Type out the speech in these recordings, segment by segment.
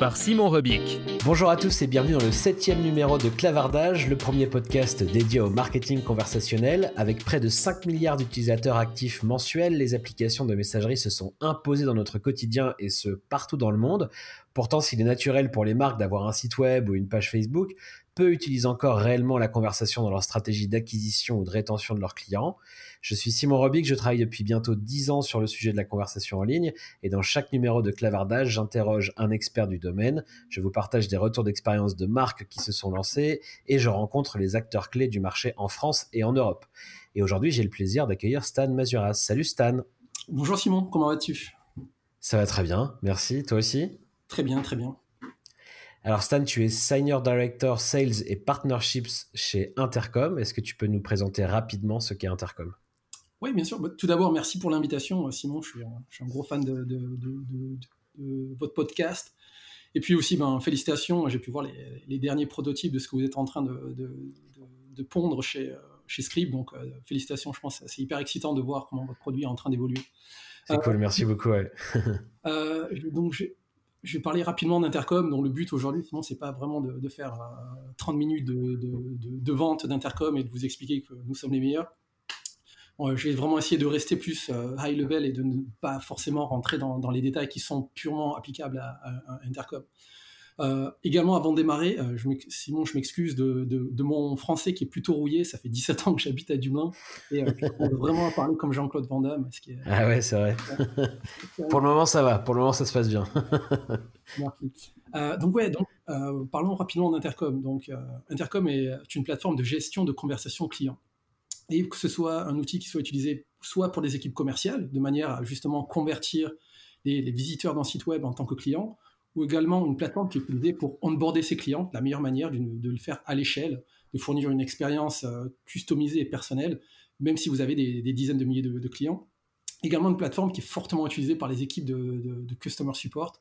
par Simon Rebic. Bonjour à tous et bienvenue dans le septième numéro de Clavardage, le premier podcast dédié au marketing conversationnel. Avec près de 5 milliards d'utilisateurs actifs mensuels, les applications de messagerie se sont imposées dans notre quotidien et ce partout dans le monde. Pourtant, s'il est naturel pour les marques d'avoir un site web ou une page Facebook, peu utilisent encore réellement la conversation dans leur stratégie d'acquisition ou de rétention de leurs clients. Je suis Simon Robic, je travaille depuis bientôt 10 ans sur le sujet de la conversation en ligne et dans chaque numéro de Clavardage, j'interroge un expert du domaine, je vous partage des retours d'expérience de marques qui se sont lancées et je rencontre les acteurs clés du marché en France et en Europe. Et aujourd'hui, j'ai le plaisir d'accueillir Stan Mazuras. Salut Stan. Bonjour Simon, comment vas-tu? Ça va très bien, merci. Toi aussi? Très bien, très bien. Alors Stan, tu es Senior Director Sales et Partnerships chez Intercom. Est-ce que tu peux nous présenter rapidement ce qu'est Intercom? Oui, bien sûr. Bah, tout d'abord, merci pour l'invitation, euh, Simon. Je suis, un, gros fan de, votre podcast. Et puis aussi, ben, félicitations. J'ai pu voir les, derniers prototypes de ce que vous êtes en train de, pondre chez, euh, chez Scribe. Donc, euh, félicitations. Je pense que c'est hyper excitant de voir comment votre produit est en train d'évoluer. C'est cool, merci beaucoup. donc, je vais parler rapidement d'Intercom, dont le but aujourd'hui, sinon, c'est pas vraiment de, faire 30 euh, minutes de, vente d'Intercom et de vous expliquer que nous sommes les meilleurs. Je vais vraiment essayer de rester plus euh, high level et de ne pas forcément rentrer dans, les détails qui sont purement applicables à Intercom. Euh, également, avant de démarrer, euh, je Simon, je m'excuse de, mon français qui est plutôt rouillé. Ça fait 17 ans que j'habite à Dublin et euh, je vraiment parler comme Jean-Claude Van Damme. Ah ouais, c'est vrai. Pour le moment, ça va. Pour le moment, ça se passe bien. Donc ouais, donc parlons rapidement d'Intercom. Donc Intercom est une plateforme de gestion de conversation client et que ce soit un outil qui soit utilisé soit pour des équipes commerciales de manière à justement convertir les, les visiteurs d'un site web en tant que clients ou également une plateforme qui est utilisée pour onboarder ses clients, la meilleure manière de le faire à l'échelle, de fournir une expérience euh, customisée et personnelle, même si vous avez des, dizaines de milliers de, clients. Également une plateforme qui est fortement utilisée par les équipes de, customer support,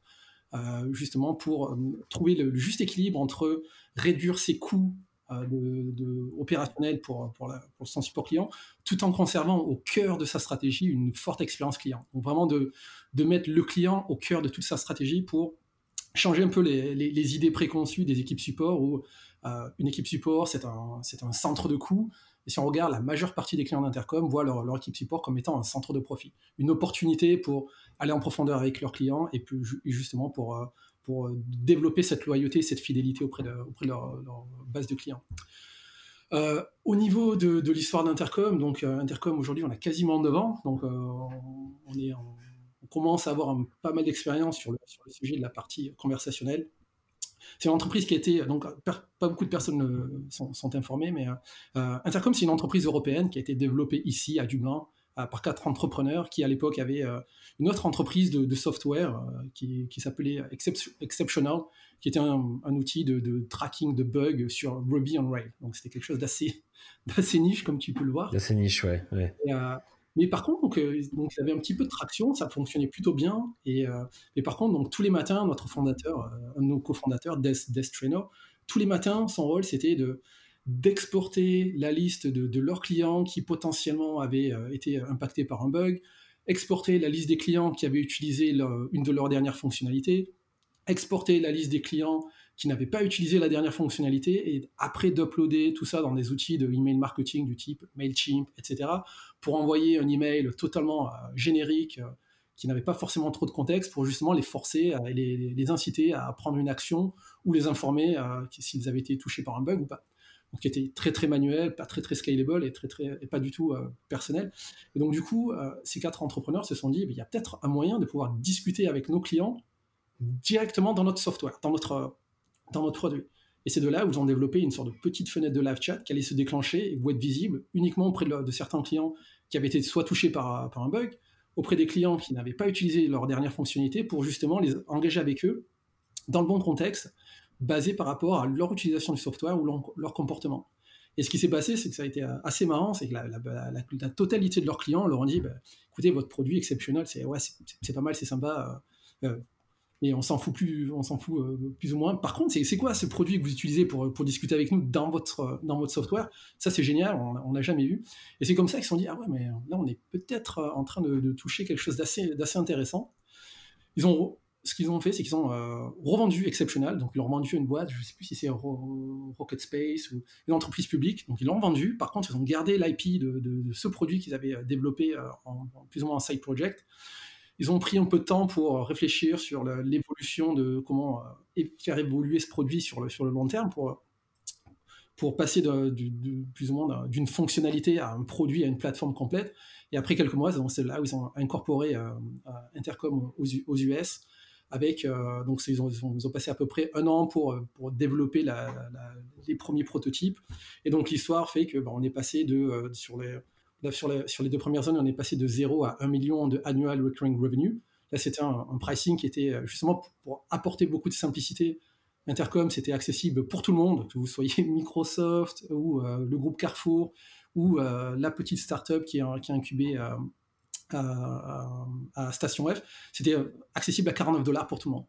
euh, justement pour euh, trouver le, juste équilibre entre réduire ses coûts de, opérationnels pour, pour, pour, son support client, tout en conservant au cœur de sa stratégie une forte expérience client. Donc vraiment de, de mettre le client au cœur de toute sa stratégie pour changer un peu les, idées préconçues des équipes support où euh, une équipe support, c'est un, un, centre de coût. Et si on regarde, la majeure partie des clients d'Intercom voient leur, équipe support comme étant un centre de profit, une opportunité pour aller en profondeur avec leurs clients et puis justement pour, euh, pour euh, développer cette loyauté, cette fidélité auprès de, auprès de leur, base de clients. au niveau de, de l'histoire d'Intercom, donc Intercom aujourd'hui on a quasiment 9 ans, donc on est on commence à avoir pas mal d'expérience sur le, sujet de la partie conversationnelle. C'est une entreprise qui a été, donc pas beaucoup de personnes sont, informées, mais euh, Intercom, c'est une entreprise européenne qui a été développée ici à Dublin euh, par quatre entrepreneurs qui à l'époque avaient euh, une autre entreprise de, software qui, s'appelait Exceptional, qui était un, outil de, tracking de bugs sur Ruby on Rails. Donc c'était quelque chose d'assez, niche, comme tu peux le voir. D'assez niche, ouais. Mais par contre, donc, euh, donc, il y avait un petit peu de traction, ça fonctionnait plutôt bien. Et, euh, par contre, donc, tous les matins, notre fondateur, euh, un de nos cofondateurs, Des, Des Trainer, tous les matins, son rôle, c'était de d'exporter la liste de, leurs clients qui potentiellement avaient été impactés par un bug, exporter la liste des clients qui avaient utilisé une de leurs dernières fonctionnalités, exporter la liste des clients qui n'avaient pas utilisé la dernière fonctionnalité et après d'uploader tout ça dans des outils de email marketing du type Mailchimp, etc., pour envoyer un email totalement euh, générique euh, qui n'avaient pas forcément trop de contexte pour justement les forcer et les, inciter à prendre une action ou les informer s'ils avaient été touchés par un bug ou pas. Donc, qui était très très manuel, pas très très scalable et, très, très, pas du tout personnel. Et donc du coup, ces quatre entrepreneurs se sont dit, il y a peut-être un moyen de pouvoir discuter avec nos clients directement dans notre software, dans notre, dans notre produit. Et c'est de là où ils ont développé une sorte de petite fenêtre de live chat qui allait se déclencher et vous être visible uniquement auprès de, certains clients qui avaient été soit touchés par, par, un bug, auprès des clients qui n'avaient pas utilisé leur dernière fonctionnalité pour justement les engager avec eux dans le bon contexte, basé par rapport à leur utilisation du software ou leur, comportement. Et ce qui s'est passé, c'est que ça a été assez marrant, c'est que la, la, totalité de leurs clients leur ont dit, bah, écoutez, votre produit exceptionnel, c'est ouais, pas mal, c'est sympa. Euh, euh, mais on s'en fout plus, on fout euh, plus ou moins. Par contre, c'est quoi ce produit que vous utilisez pour, discuter avec nous dans votre, dans votre software? Ça, c'est génial, on n'a jamais vu. Et c'est comme ça qu'ils se sont dit, ah ouais, mais là, on est peut-être euh, en train de, toucher quelque chose d'assez intéressant. Ils ont, ce qu'ils ont fait, c'est qu'ils ont euh, revendu Exceptional, donc ils l'ont revendu une boîte, je ne sais plus si c'est Rocket Space ou une entreprise publique, donc ils l'ont vendu. Par contre, ils ont gardé l'IP de, ce produit qu'ils avaient développé en, en, plus ou moins un side project. Ils ont pris un peu de temps pour réfléchir sur l'évolution de comment euh, faire évoluer ce produit sur le, long terme pour, passer de, plus ou moins d'une fonctionnalité à un produit, à une plateforme complète. Et après quelques mois, c'est là où ils ont incorporé euh, euh, Intercom aux, US. Avec, donc ils ont, passé à peu près un an pour, pour développer les premiers prototypes. Et donc l'histoire fait que bah, on est passé de, sur les sur les, sur les deux premières années, on est passé de 0 à 1 million de annual recurring revenue. Là, c'était un, pricing qui était euh, justement pour, apporter beaucoup de simplicité. Intercom, c'était accessible pour tout le monde, que vous soyez Microsoft ou euh, le groupe Carrefour ou euh, la petite startup qui est, qui est incubée à, Station F. C'était accessible à 49 dollars pour tout le monde.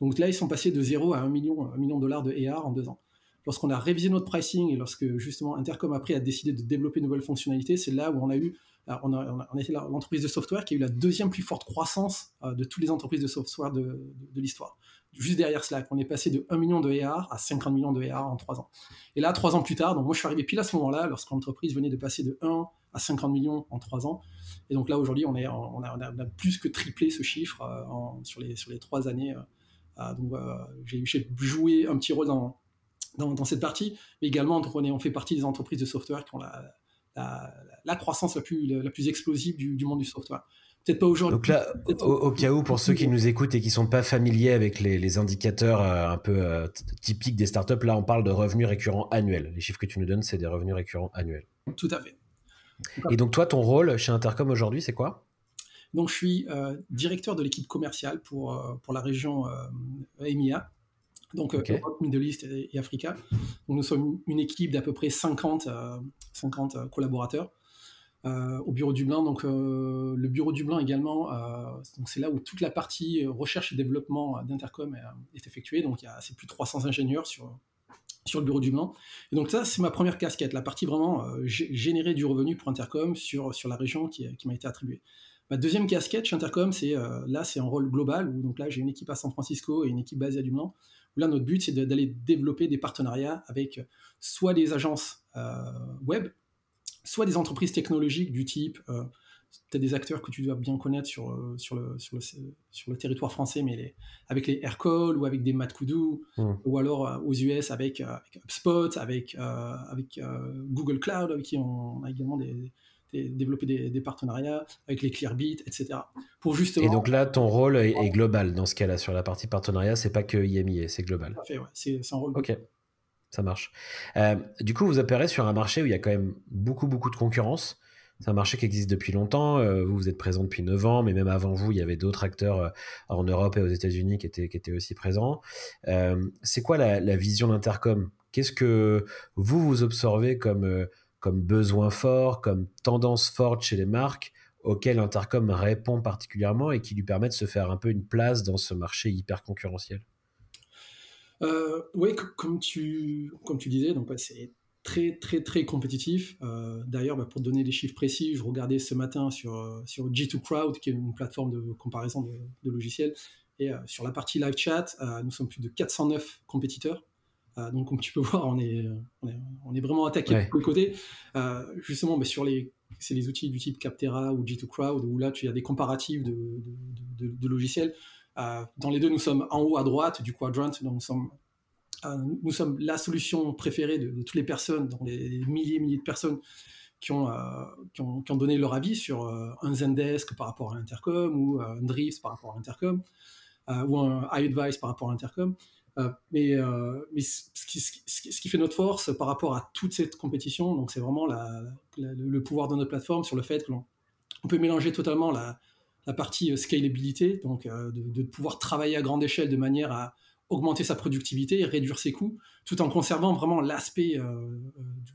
Donc là, ils sont passés de 0 à 1 million, 1 million de dollars de AR en deux ans lorsqu'on a révisé notre pricing et lorsque justement Intercom après a décidé de développer de nouvelles fonctionnalités, c'est là où on a eu, euh, on a, on l'entreprise de software qui a eu la deuxième plus forte croissance euh, de toutes les entreprises de software de, l'histoire. Juste derrière Slack, on est passé de 1 million de AR à 50 millions de AR en 3 ans. Et là, 3 ans plus tard, donc moi je suis arrivé pile à ce moment-là, lorsque l'entreprise venait de passer de 1 à 50 millions en 3 ans. Et donc là, aujourd'hui, on, a, plus que triplé ce chiffre euh, sur, les, sur les 3 années. donc j'ai joué un petit rôle dans, dans, cette partie, mais également on, fait partie des entreprises de software qui ont la, croissance la plus, la, plus explosive du, monde du software. Peut-être pas aujourd'hui. Donc là, au, cas où, pour ceux qui nous écoutent et qui sont pas familiers avec les, indicateurs euh, un peu euh, typiques des startups, là on parle de revenus récurrents annuels. Les chiffres que tu nous donnes, c'est des revenus récurrents annuels. Tout à fait. Et donc toi, ton rôle chez Intercom aujourd'hui, c'est quoi? Donc, je suis euh, directeur de l'équipe commerciale pour, pour la région EMEA donc euh, Europe, Middle East et, Africa. nous sommes une équipe d'à peu près 50, 50 euh, euh, collaborateurs. Au bureau Dublin. Donc, le bureau Dublin également, c'est là où toute la partie recherche et développement d'Intercom est, effectuée. Donc, c'est plus de 300 ingénieurs sur, sur le bureau Dublin. Et donc, ça, c'est ma première casquette, la partie vraiment générer du revenu pour Intercom sur, sur la région qui, qui m'a été attribuée. Ma deuxième casquette chez Intercom, c'est là, c'est un rôle global où donc là, j'ai une équipe à San Francisco et une équipe basée à Dublin Là, notre but, c'est d'aller développer des partenariats avec euh, soit des agences euh, web, soit des entreprises technologiques du type, euh, peut-être des acteurs que tu dois bien connaître sur, sur, le, sur, le, sur le territoire français, mais les, avec les Aircall ou avec des Matkudu, mmh. ou alors aux US avec, avec HubSpot, avec, avec Google Cloud, avec qui on a également des, développer des, partenariats avec les Clearbit, etc. Pour justement. Et donc là, ton rôle est, global dans ce cas-là sur la partie partenariat, c'est pas que IMIA, c'est global. Ouais, c'est un rôle. Ok. Ça marche. Euh, du coup, vous opérez sur un marché où il y a quand même beaucoup, beaucoup de concurrence. C'est un marché qui existe depuis longtemps. Euh, vous, vous êtes présent depuis 9 ans, mais même avant vous, il y avait d'autres acteurs euh, en Europe et aux États-Unis qui étaient, aussi présents. c'est quoi la, vision d'Intercom? Qu'est-ce que vous, vous observez comme comme besoin fort, comme tendance forte chez les marques auxquelles Intercom répond particulièrement et qui lui permettent de se faire un peu une place dans ce marché hyper concurrentiel? Euh, Oui, comme tu, comme tu disais, donc c'est très très très compétitif. Euh, d'ailleurs, bah, pour donner des chiffres précis, je regardais ce matin sur, euh, sur G2 Crowd, qui est une plateforme de comparaison de, logiciels, et sur la partie live chat, nous sommes plus de 409 compétiteurs. Euh, donc, comme tu peux voir, on est, on est, vraiment attaqué de tous les côtés. Euh, justement, sur les c'est les outils du type Captera ou G2 Crowd, où là, tu as des comparatifs de, de, logiciels. Dans les deux, nous sommes en haut à droite du quadrant, donc nous sommes, la solution préférée de, toutes les personnes, dans les milliers et milliers de personnes qui ont, qui ont, qui, ont, donné leur avis sur un Zendesk par rapport à l'intercom, ou un Drift par rapport à l'intercom, ou un iAdvice par rapport à l'intercom. Euh, mais, euh, ce, qui, fait notre force par rapport à toute cette compétition, c'est vraiment le pouvoir de notre plateforme sur le fait que l'on on peut mélanger totalement la, la partie euh, scalabilité, donc de, de, pouvoir travailler à grande échelle de manière à augmenter sa productivité réduire ses coûts, tout en conservant vraiment l'aspect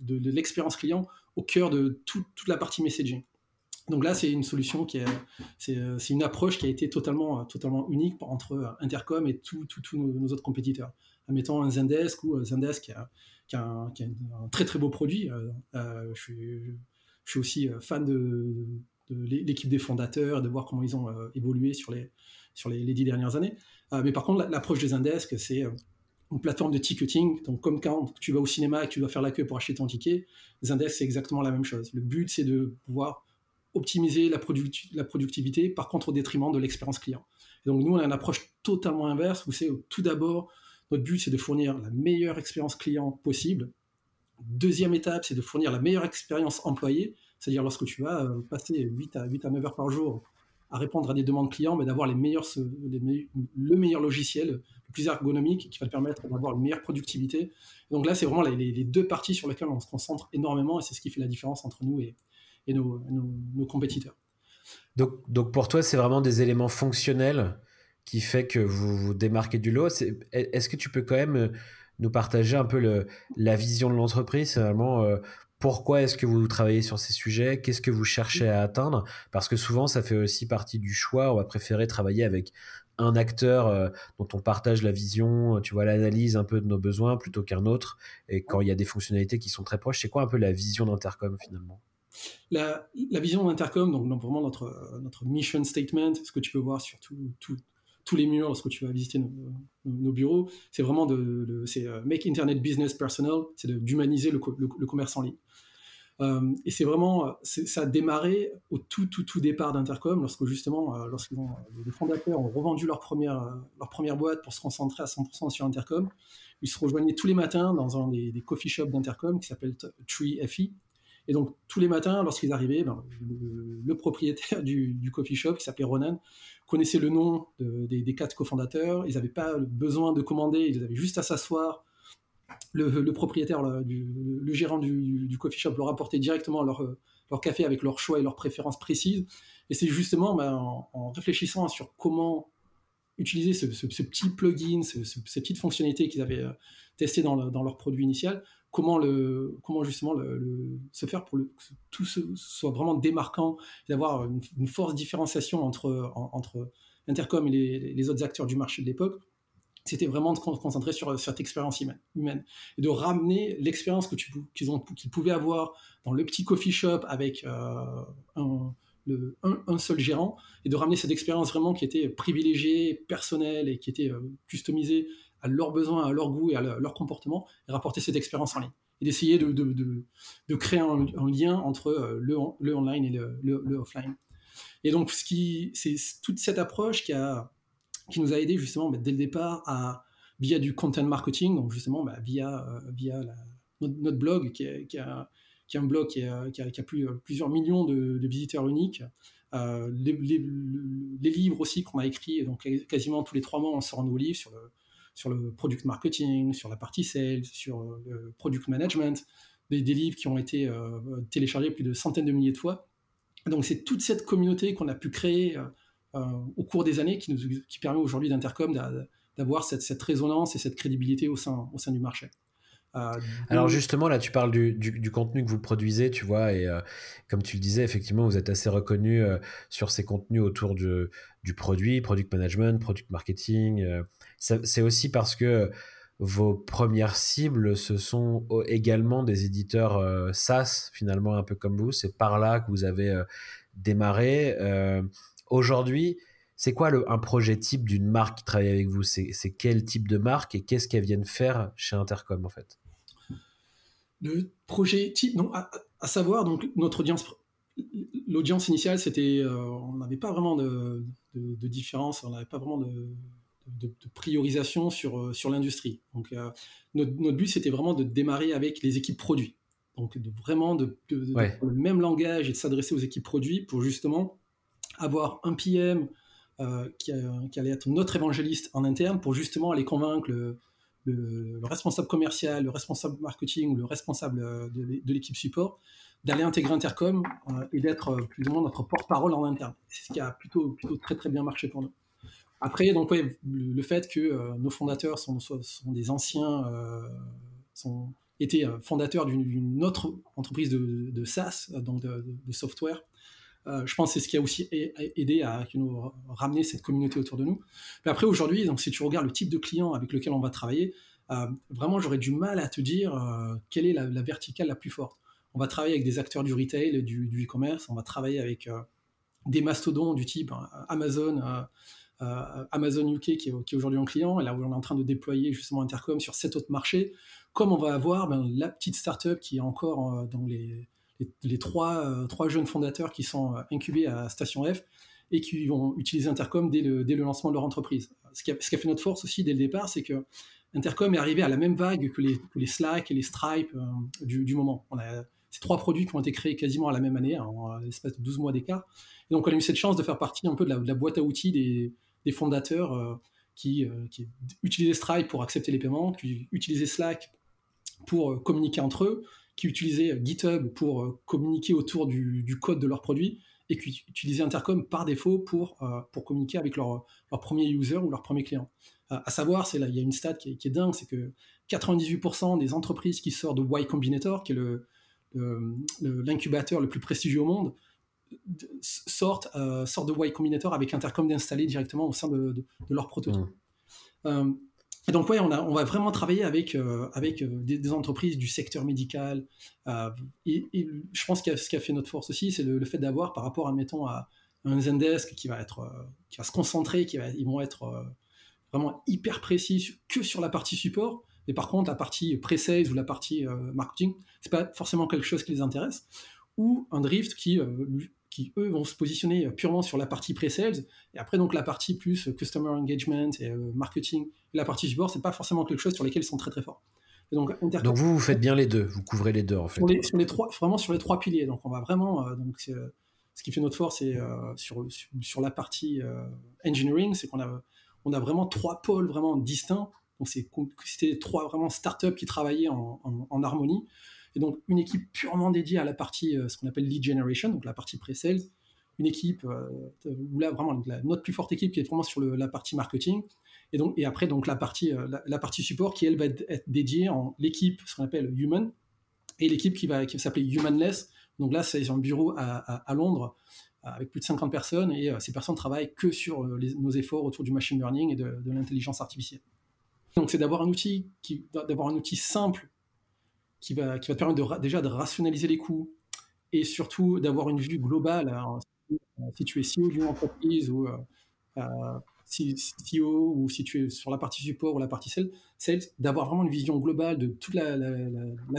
de, de l'expérience client au cœur de toute la partie messaging. Donc là, c'est une solution qui est, c'est, une approche qui a été totalement, totalement unique entre Intercom et tous nos, autres compétiteurs. Admettons un Zendesk ou Zendesk qui a, un, très très beau produit. Euh, euh, je, suis, je, suis, aussi fan de, l'équipe des fondateurs, de voir comment ils ont euh, évolué sur les, sur les, dix dernières années. mais par contre, l'approche des Zendesk, c'est une plateforme de ticketing. Donc, comme quand tu vas au cinéma et que tu dois faire la queue pour acheter ton ticket, Zendesk, c'est exactement la même chose. Le but, c'est de pouvoir optimiser la, la, productivité, par contre au détriment de l'expérience client. donc nous, on a une approche totalement inverse, où c'est tout d'abord, notre but, c'est de fournir la meilleure expérience client possible. Deuxième étape, c'est de fournir la meilleure expérience employée, c'est-à-dire lorsque tu vas euh, passer 8 à, 8 à 9 heures par jour à répondre à des demandes clients, mais d'avoir les meilleurs, le meilleur logiciel, le plus ergonomique, qui va te permettre d'avoir une meilleure productivité. donc là, c'est vraiment les, deux parties sur lesquelles on se concentre énormément, et c'est ce qui fait la différence entre nous et, et nos, compétiteurs. Donc, donc pour toi, c'est vraiment des éléments fonctionnels qui fait que vous vous démarquez du lot. Est-ce que tu peux quand même euh, nous partager un peu le, la vision de l'entreprise? Euh, pourquoi est-ce que vous travaillez sur ces sujets? Qu'est-ce que vous cherchez à atteindre? Parce que souvent, ça fait aussi partie du choix. On va préférer travailler avec un acteur euh, dont on partage la vision, tu vois, l'analyse un peu de nos besoins plutôt qu'un autre. Et quand il y a des fonctionnalités qui sont très proches, c'est quoi un peu la vision d'Intercom finalement? La, vision d'Intercom, donc, vraiment notre, notre mission statement, ce que tu peux voir sur tous les murs lorsque tu vas visiter nos, bureaux, c'est vraiment de, c'est euh, make internet business personal, c'est d'humaniser le, commerce en ligne. Euh, et c'est vraiment, ça a démarré au tout, tout, tout départ d'Intercom, lorsque justement, euh, les fondateurs ont revendu leur première, leur première boîte pour se concentrer à 100% sur Intercom. Ils se rejoignaient tous les matins dans un des, des coffee shops d'Intercom qui s'appelle Tree FI, et donc, tous les matins, lorsqu'ils arrivaient, ben, le, propriétaire du, coffee shop, qui s'appelait Ronan, connaissait le nom des, quatre cofondateurs. Ils n'avaient pas besoin de commander, ils avaient juste à s'asseoir. Le, propriétaire, le, gérant du, coffee shop leur apportait directement leur, café avec leur choix et leurs préférences précises. Et c'est justement ben, en, réfléchissant sur comment utiliser ce, petit plugin, ces petites fonctionnalités qu'ils avaient euh, testées dans, leur produit initial, comment, justement se faire pour que tout soit vraiment démarquant, d'avoir une, force différenciation entre Intercom et les, autres acteurs du marché de l'époque, c'était vraiment de se concentrer sur, cette expérience humaine, et de ramener l'expérience que qu'ils, qu'ils pouvaient avoir dans le petit coffee shop avec euh, un, un, seul gérant, et de ramener cette expérience vraiment qui était privilégiée, personnelle et qui était euh, customisée à leurs besoins, à leur goût et à leur comportement, et rapporter cette expérience en ligne. Et d'essayer de, de, de, créer un, lien entre euh, le, le online et le, le, offline. Et donc, ce qui, c'est toute cette approche qui, a, qui nous a aidé justement bah, dès le départ via du content marketing, donc justement bah, via, euh, via notre, blog qui est, a, un blog qui, qui a, plus, plusieurs millions de, visiteurs uniques. Euh, les, livres aussi qu'on a écrits, donc quasiment tous les trois mois on sort un nouveau livre sur le, sur le product marketing, sur la partie sales, sur euh, le product management, des, livres qui ont été euh, téléchargés plus de centaines de milliers de fois. Donc c'est toute cette communauté qu'on a pu créer euh, au cours des années qui, nous, qui permet aujourd'hui d'Intercom d'avoir cette, cette, résonance et cette crédibilité au sein, au sein du marché. Alors justement, là, tu parles du, du, contenu que vous produisez, tu vois, et comme tu le disais, effectivement, vous êtes assez reconnu sur ces contenus autour de, du produit, product management, product marketing. c'est aussi parce que vos premières cibles, ce sont également des éditeurs SaaS, finalement, un peu comme vous. C'est par là que vous avez démarré. Aujourd'hui, c'est quoi le, un projet type d'une marque qui travaille avec vous? C'est, quel type de marque et qu'est-ce qu'elles viennent faire chez Intercom en fait? Le projet type, non, à, savoir donc notre audience, l'audience initiale, c'était, on n'avait pas vraiment de, différence, on n'avait pas vraiment de, priorisation sur, sur l'industrie. Donc, notre, notre, but, c'était vraiment de démarrer avec les équipes produits. Donc, de, vraiment de, le même langage et de s'adresser aux équipes produits pour justement avoir un PM euh, qui, allait être notre évangéliste en interne pour justement aller convaincre le, responsable commercial, le responsable marketing ou le responsable euh, de, l'équipe support d'aller intégrer Intercom euh, et d'être plus ou moins notre porte-parole en interne. C'est ce qui a plutôt, très très bien marché pour nous. Après, donc, le, fait que nos fondateurs sont, des anciens, sont, étaient fondateurs d'une autre entreprise de, SaaS, donc de software, euh, je pense que c'est ce qui a aussi aidé à nous ramener cette communauté autour de nous. Mais après, aujourd'hui, si tu regardes le type de client avec lequel on va travailler, euh, vraiment, j'aurais du mal à te dire euh, quelle est la, verticale la plus forte. On va travailler avec des acteurs du retail, du, e-commerce, on va travailler avec des mastodons du type Amazon, Amazon UK qui est, aujourd'hui en client, et là où on est en train de déployer justement Intercom sur sept autres marchés, comme on va avoir ben, la petite startup qui est encore dans les les, trois, euh, trois, jeunes fondateurs qui sont euh, incubés à Station F et qui vont utiliser Intercom dès le, lancement de leur entreprise. Ce qui, a, fait notre force aussi dès le départ, c'est que Intercom est arrivé à la même vague que les, Slack et les Stripe euh, du, moment. Ces trois produits qui ont été créés quasiment à la même année, en l'espace de 12 mois d'écart. Et donc on a eu cette chance de faire partie un peu de la, boîte à outils des, fondateurs qui, qui, utilisaient Stripe pour accepter les paiements, qui utilisaient Slack pour communiquer entre eux, qui utilisaient GitHub pour euh, communiquer autour du, code de leurs produits et qui utilisaient Intercom par défaut pour, euh, pour communiquer avec leur, leur premier user ou leur premier client. Euh, à savoir, c'est là, il y a une stat qui est, dingue, c'est que 98% des entreprises qui sortent de Y Combinator, qui est le, l'incubateur le, plus prestigieux au monde, sortent, sortent de Y Combinator avec Intercom d'installer directement au sein de, de, leur prototype. Mmh. Donc, ouais, on, va vraiment travailler avec, euh, euh, des, entreprises du secteur médical. Euh, je pense que ce qui a fait notre force aussi, c'est le, fait d'avoir, par rapport, admettons, à un Zendesk qui va, être, qui va se concentrer, qui va, ils vont être vraiment hyper précis que sur la partie support. Mais par contre, la partie pre-sales ou la partie marketing, c'est pas forcément quelque chose qui les intéresse. Ou un Drift qui, qui eux vont se positionner purement sur la partie pre-sales. Et après donc la partie plus customer engagement et euh, marketing et la partie support c'est pas forcément quelque chose sur lesquels ils sont très très forts. Donc, donc, vous vous faites bien les deux. Vous couvrez les deux en fait. Sur les, trois vraiment sur les trois piliers. Donc on va vraiment euh, donc ce qui fait notre force c'est euh, sur, sur, la partie engineering c'est qu'on a on a vraiment trois pôles vraiment distincts. Donc c'était trois vraiment startups qui travaillaient en, en harmonie et donc une équipe purement dédiée à la partie, euh, ce qu'on appelle lead generation, donc la partie pre-sales, une équipe euh, où là vraiment notre plus forte équipe qui est vraiment sur la partie marketing, et donc et après donc la partie euh, la, partie support qui elle va être dédiée en l'équipe ce qu'on appelle human et l'équipe qui va qui va s'appeler humanless. Donc là c'est un bureau à, Londres avec plus de 50 personnes et ces personnes travaillent que sur nos efforts autour du machine learning et de, de l'intelligence artificielle. Donc c'est d'avoir un d'avoir un outil simple qui va, qui va te permettre déjà de rationaliser les coûts et surtout d'avoir une vue globale. si tu es CEO d'une entreprise ou euh, euh CEO ou si tu es sur la partie support ou la partie sales, d'avoir vraiment une vision globale de toute la,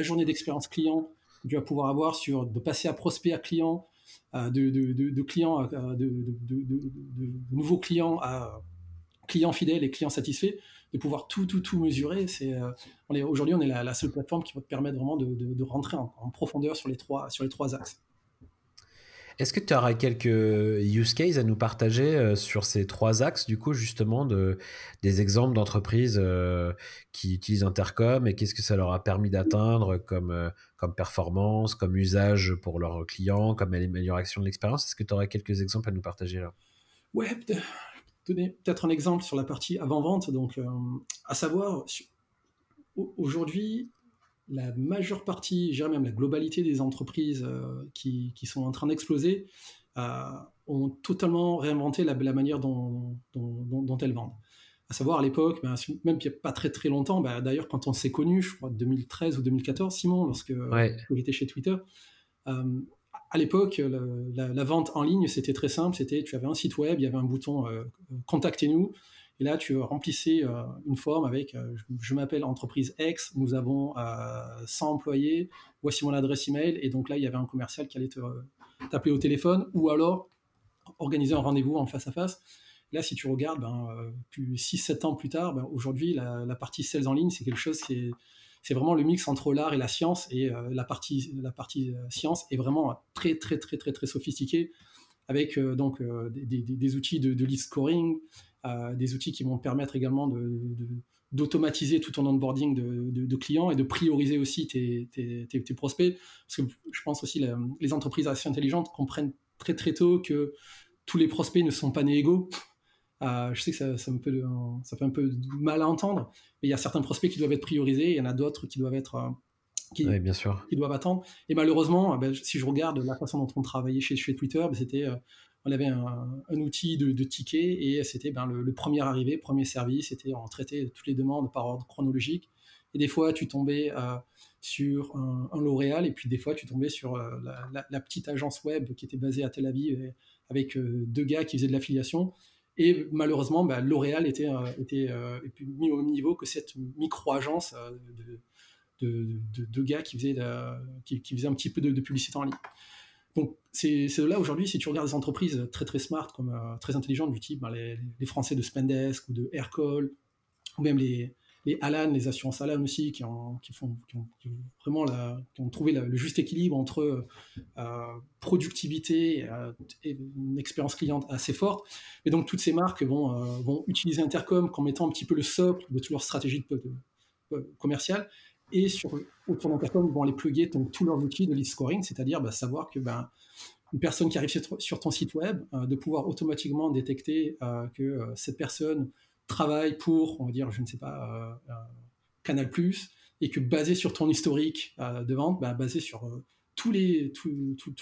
journée d'expérience client que tu vas pouvoir avoir sur de passer à prospect à client, euh, de, de, clients, de, nouveaux clients à clients fidèles et clients satisfaits de pouvoir tout, tout, tout mesurer. C'est, euh, aujourd'hui, on est la, seule plateforme qui va te permettre vraiment de, de, rentrer en, profondeur sur les trois, sur les trois axes. Est-ce que tu auras quelques use cases à nous partager euh, sur ces trois axes, du coup, justement, de, des exemples d'entreprises euh, qui utilisent Intercom et qu'est-ce que ça leur a permis d'atteindre comme, comme performance, comme usage pour leurs clients, comme amélioration de l'expérience? Est-ce que tu auras quelques exemples à nous partager là? Ouais, donner peut-être un exemple sur la partie avant-vente. Donc, euh, à savoir, aujourd'hui, la majeure partie, je dirais même la globalité des entreprises euh, qui, qui, sont en train d'exploser euh, ont totalement réinventé la, la manière dont, dont, dont, elles vendent. À savoir, à l'époque, ben, même il n'y a pas très très longtemps, ben, d'ailleurs, quand on s'est connu, je crois 2013 ou 2014, Simon, lorsque j'étais chez Twitter, à l'époque, la, vente en ligne, c'était très simple. C'était, tu avais un site web, il y avait un bouton euh, Contactez-nous. Et là, tu remplissais euh, une forme avec euh, je, m'appelle entreprise X, nous avons 100 employés, voici mon adresse email. Et donc là, il y avait un commercial qui allait te, t'appeler au téléphone ou alors organiser un rendez-vous en face à face. Là, si tu regardes, ben, euh, plus 6-7 ans plus tard, ben, aujourd'hui, la, partie sales en ligne, c'est quelque chose qui est, c'est vraiment le mix entre l'art et la science. Et euh, la partie, la partie euh, science est vraiment très, très, très, très, très sophistiquée avec donc des, outils de, lead scoring, des outils qui vont permettre également de, d'automatiser tout ton onboarding de, clients et de prioriser aussi tes, tes, prospects. Parce que je pense aussi que les entreprises assez intelligentes comprennent très très tôt que tous les prospects ne sont pas nés égaux. Euh, je sais que ça, ça, me ça, fait un peu mal à entendre, mais il y a certains prospects qui doivent être priorisés, il y en a d'autres qui doivent être... Euh, qui, bien sûr. qui doivent attendre. Et malheureusement, ben, si je regarde la façon dont on travaillait chez, chez Twitter, ben, c'était, euh, on avait un, outil de, de ticket et c'était ben, le, premier arrivé, premier service. C'était on traitait toutes les demandes par ordre chronologique. Et des fois, tu tombais sur un, un, L'Oréal et puis des fois, tu tombais sur la, la, petite agence web qui était basée à Tel Aviv avec deux gars qui faisaient de l'affiliation. Et malheureusement, bah, L'Oréal était, euh, était euh, mis au même niveau que cette micro-agence euh, de, gars qui faisaient, un petit peu de, publicité en ligne. Donc c'est là aujourd'hui, si tu regardes des entreprises très très smart, comme très intelligentes du type ben, les, les, Français de Spendesk ou de Aircall, ou même les, les Alan, les assurances Alan aussi, qui ont, qui font, ont, vraiment qui ont trouvé le juste équilibre entre euh, productivité euh, et une expérience cliente assez forte. Et donc toutes ces marques vont, euh, vont utiliser Intercom comme étant un petit peu le socle de toute leur stratégie commerciale. Et sur, autour d'Intercom, vont aller plugger donc, tous leurs outils de list scoring, c'est-à-dire bah, savoir que ben, une personne qui arrive sur, ton site web, de pouvoir automatiquement détecter que cette personne travaille pour, on va dire, je ne sais pas, euh, euh, Canal+, et que basé sur ton historique euh, de vente, bah, basé sur tous, les,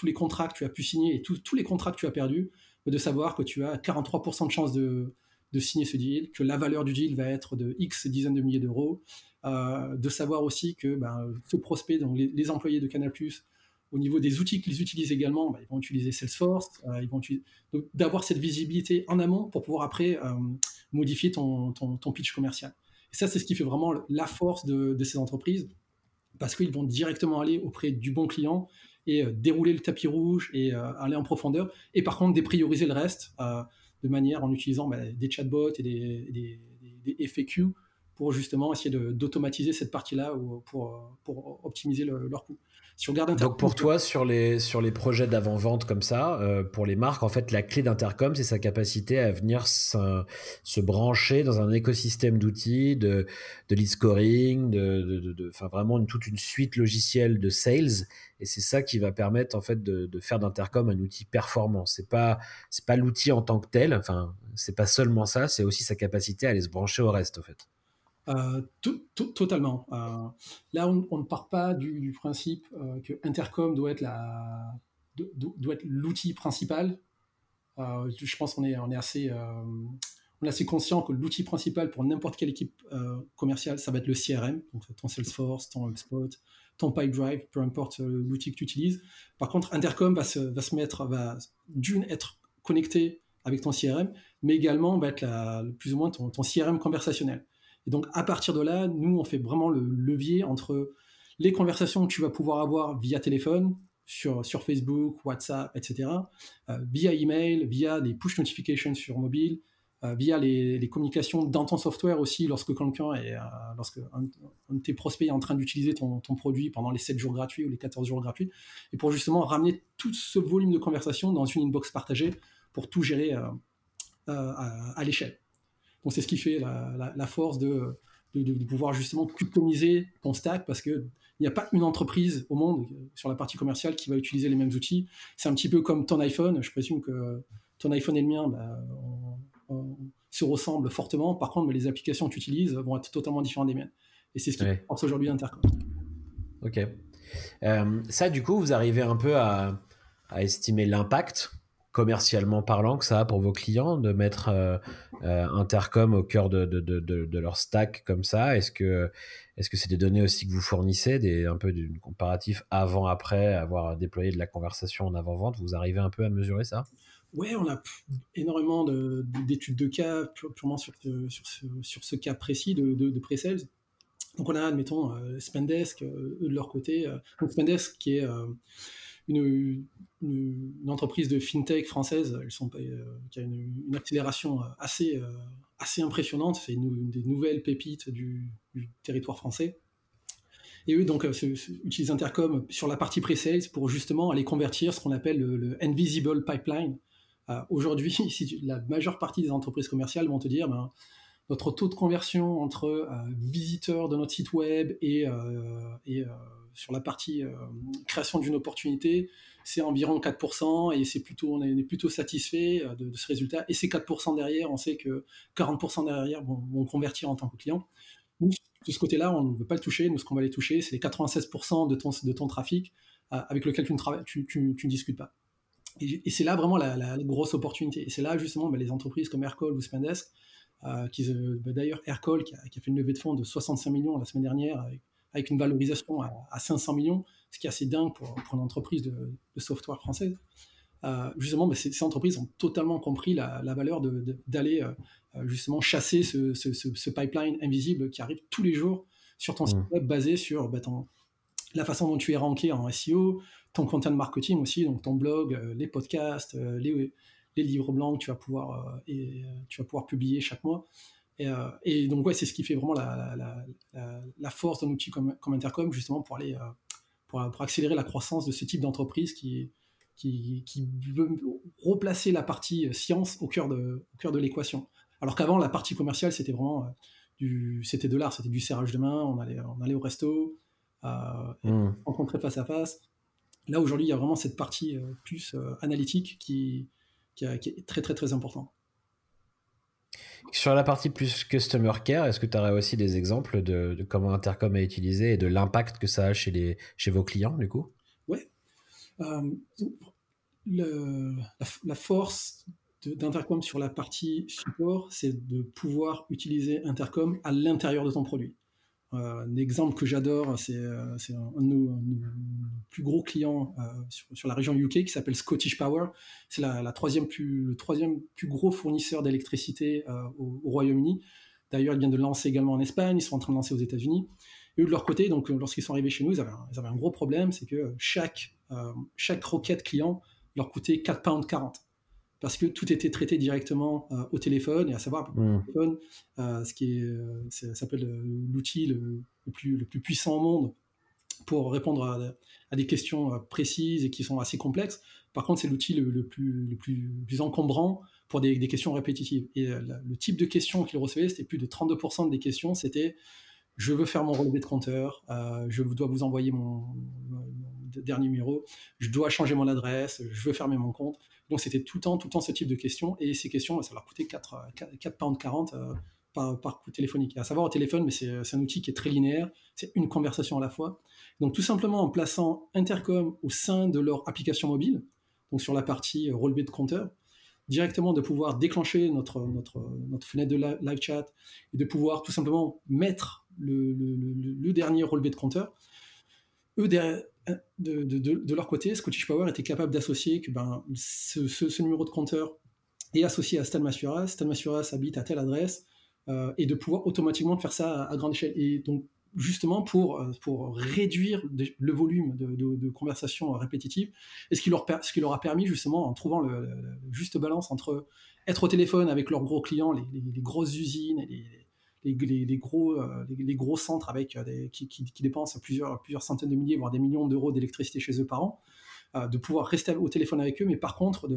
les contrats que tu as pu signer et tous les contrats que tu as perdus, de savoir que tu as 43% de chance de, de, signer ce deal, que la valeur du deal va être de X dizaines de milliers d'euros, de savoir aussi que bah, ce prospect, donc les, employés de Canal+, au niveau des outils qu'ils utilisent également, bah, ils vont utiliser Salesforce, ils vont d'avoir cette visibilité en amont pour pouvoir après modifier ton, pitch commercial. Et ça, c'est ce qui fait vraiment la force de, ces entreprises, parce qu'ils vont directement aller auprès du bon client et euh, dérouler le tapis rouge et euh, aller en profondeur, et par contre déprioriser le reste euh, de manière en utilisant bah, des chatbots et des, des, FAQ pour justement essayer d'automatiser cette partie-là pour, pour optimiser leur coût. Donc pour toi, sur les, sur les projets d'avant-vente comme ça, euh, pour les marques, en fait, la clé d'Intercom, c'est sa capacité à venir se, se brancher dans un écosystème d'outils, de, de lead scoring, de, de, de vraiment une, toute une suite logicielle de sales. Et c'est ça qui va permettre en fait de, de faire d'Intercom un outil performant. C'est pas c'est pas l'outil en tant que tel. Enfin, c'est pas seulement ça. C'est aussi sa capacité à aller se brancher au reste, en fait. Euh, totalement. Euh, là, on, ne part pas du, principe euh, que Intercom doit être l'outil principal. je pense qu'on est, assez, conscient que l'outil principal pour n'importe quelle équipe commerciale, ça va être le CRM, donc ton Salesforce, ton HubSpot, ton Pipedrive, peu importe l'outil que tu utilises. Par contre, Intercom va se, mettre, va d'une être connecté avec ton CRM, mais également va être plus ou moins ton CRM conversationnel. Et donc, à partir de là, nous, on fait vraiment le levier entre les conversations que tu vas pouvoir avoir via téléphone, sur, sur Facebook, WhatsApp, etc., euh, via email, via des push notifications sur mobile, euh, via les, communications dans ton software aussi, lorsque quelqu'un est, euh, lorsque un, de tes prospects est en train d'utiliser ton, ton, produit pendant les 7 jours gratuits ou les 14 jours gratuits, et pour justement ramener tout ce volume de conversation dans une inbox partagée pour tout gérer à l'échelle. Donc c'est ce qui fait la, force de, de, pouvoir justement customiser ton stack parce qu'il n'y a pas une entreprise au monde sur la partie commerciale qui va utiliser les mêmes outils. C'est un petit peu comme ton iPhone. Je présume que ton iPhone et le mien bah, se ressemblent fortement. Par contre, les applications que tu utilises vont être totalement différentes des miennes. Et c'est ce qui ouais. force aujourd'hui Intercom. Ok. Euh, ça, du coup, vous arrivez un peu à, à estimer l'impact commercialement parlant que ça a pour vos clients de mettre euh, euh, Intercom au cœur de, de, de, de, leur stack comme ça? Est-ce que est-ce que c'est des données aussi que vous fournissez, des, un peu du comparatif avant-après avoir déployé de la conversation en avant-vente? Vous arrivez un peu à mesurer ça? Oui, on a énormément d'études de, cas purement sur ce, sur ce, sur ce cas précis de, de, pre-sales. Donc on a, admettons, euh, Spendesk, eux de leur côté, Spendesk qui est une, entreprise de fintech française sont, qui a une, accélération assez, assez impressionnante. C'est une, des nouvelles pépites du, territoire français. Et eux, donc, utilisent Intercom sur la partie pre-sales pour justement aller convertir ce qu'on appelle le, invisible pipeline. Aujourd'hui, la majeure partie des entreprises commerciales vont te dire, ben, notre taux de conversion entre euh, visiteurs de notre site web et, euh, euh, sur la partie création d'une opportunité, c'est environ 4% et c'est plutôt, on est plutôt satisfait de, ce résultat. Et ces 4% derrière, on sait que 40% derrière vont, convertir en tant que client. Nous, de ce côté-là, on ne veut pas le toucher. Nous, ce qu'on va aller toucher, c'est les 96% de ton, de ton trafic avec lequel tu ne, discutes pas. Et, c'est là vraiment la, grosse opportunité. Et c'est là justement bah, les entreprises comme Aircall ou Spendesk euh, euh, bah, d'ailleurs, Aircall, qui a, fait une levée de fonds de 65 millions la semaine dernière, avec, une valorisation à, 500 millions, ce qui est assez dingue pour, une entreprise de, software française. Euh, justement, bah, ces, entreprises ont totalement compris la, valeur d'aller justement chasser ce, pipeline invisible qui arrive tous les jours sur ton site mmh. web basé sur bah, la façon dont tu es ranké en SEO, ton content marketing aussi, donc ton blog, les podcasts, les, les livres blancs que tu vas pouvoir, euh, et, euh, tu vas pouvoir publier chaque mois. Et, euh, donc, ouais, c'est ce qui fait vraiment la, force d'un outil comme, Intercom, justement, pour aller pour, accélérer la croissance de ce type d'entreprise qui, qui, veut replacer la partie science au cœur de, au cœur de l'équation. Alors qu'avant, la partie commerciale, c'était vraiment du, c'était de l'art, c'était du serrage de main, on allait, on allait au resto, euh, mmh. rencontrer face à face. Là, aujourd'hui, il y a vraiment cette partie plus analytique qui, qui, est très très très important. Sur la partie plus customer care, est-ce que tu aurais aussi des exemples de, comment Intercom est utilisé et de l'impact que ça a chez, les, chez vos clients du coup? Oui. Euh, la, force d'Intercom sur la partie support, c'est de pouvoir utiliser Intercom à l'intérieur de ton produit. Euh, un exemple que j'adore, c'est euh, un, de nos plus gros clients euh, sur, la région UK qui s'appelle Scottish Power. C'est la, troisième plus, le troisième plus gros fournisseur d'électricité au, Royaume-Uni. D'ailleurs, ils viennent de lancer également en Espagne, ils sont en train de lancer aux États-Unis. Et eux, de leur côté, donc, lorsqu'ils sont arrivés chez nous, ils avaient un, gros problème, c'est que chaque, chaque requête client leur coûtait 4,40 pounds parce que tout était traité directement euh, au téléphone, et à savoir, mmh. téléphone, euh, ce qui est, euh, s'appelle l'outil le, plus, le plus puissant au monde pour répondre à, des questions précises et qui sont assez complexes. Par contre, c'est l'outil le, plus, le plus, encombrant pour des, questions répétitives. Et le type de questions qu'il recevait, c'était plus de 32% des questions, c'était je veux faire mon relevé de compteur, je dois vous envoyer mon, dernier numéro, je dois changer mon adresse, je veux fermer mon compte. Donc c'était tout le temps, tout le temps ce type de questions. Et ces questions, ça leur coûtait 4, 4, pounds 40 par, par, coup téléphonique. à savoir au téléphone, mais c'est un outil qui est très linéaire, c'est une conversation à la fois. Donc tout simplement en plaçant Intercom au sein de leur application mobile, donc sur la partie relevé de compteur, directement de pouvoir déclencher notre, fenêtre de live chat et de pouvoir tout simplement mettre le dernier relevé de compteur. Eux, derrière, de, leur côté, Scottish Power était capable d'associer que ben, ce, numéro de compteur est associé à Stan Masuras, Stan habite à telle adresse, euh, et de pouvoir automatiquement faire ça à, grande échelle. Et donc, justement, pour, euh, pour réduire le volume de, conversations répétitives, et ce qui, leur, ce leur a permis, justement, en trouvant le, juste balance entre être au téléphone avec leurs gros clients, les, grosses usines, et les, gros, euh, les, gros centres avec, euh, qui, dépensent plusieurs, plusieurs centaines de milliers, voire des millions d'euros d'électricité chez eux par an, euh, de pouvoir rester au téléphone avec eux, mais par contre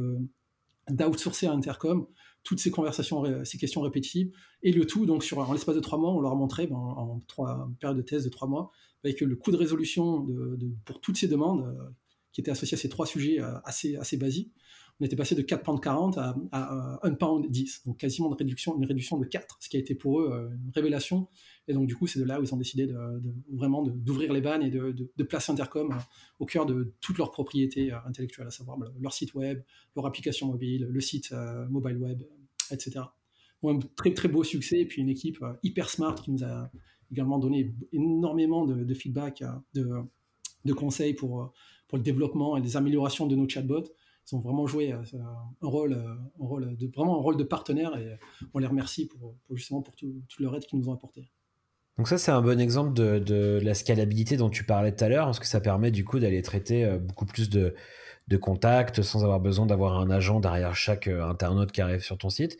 d'outsourcer à Intercom toutes ces conversations, ces questions répétitives, et le tout, donc sur, en l'espace de trois mois, on leur a montré, ben, en, trois, période de thèse de trois mois, avec le coût de résolution pour toutes ces demandes, qui étaient associées à ces trois sujets assez, assez basiques, on était passé de 4 pounds 40 à, à 1 pound 10, donc quasiment une réduction, de 4, ce qui a été pour eux euh, une révélation. Et donc du coup, c'est de là où ils ont décidé de, vraiment d'ouvrir les vannes et de, placer Intercom euh, au cœur de toutes leurs propriétés euh, intellectuelles, à savoir leur site web, leur application mobile, le site mobile web, etc. un très très beau succès et puis une équipe hyper smart qui nous a également donné énormément de, feedback, de, conseils pour le développement et les améliorations de nos chatbots ils ont vraiment joué euh, un rôle, euh, un rôle de, vraiment un rôle de partenaire et on les remercie pour, justement pour tout, leur aide qu'ils nous ont apporté. Donc ça, c'est un bon exemple de, la scalabilité dont tu parlais tout à l'heure, parce que ça permet du coup d'aller traiter euh, beaucoup plus de, contacts sans avoir besoin d'avoir un agent derrière chaque euh, internaute qui arrive sur ton site.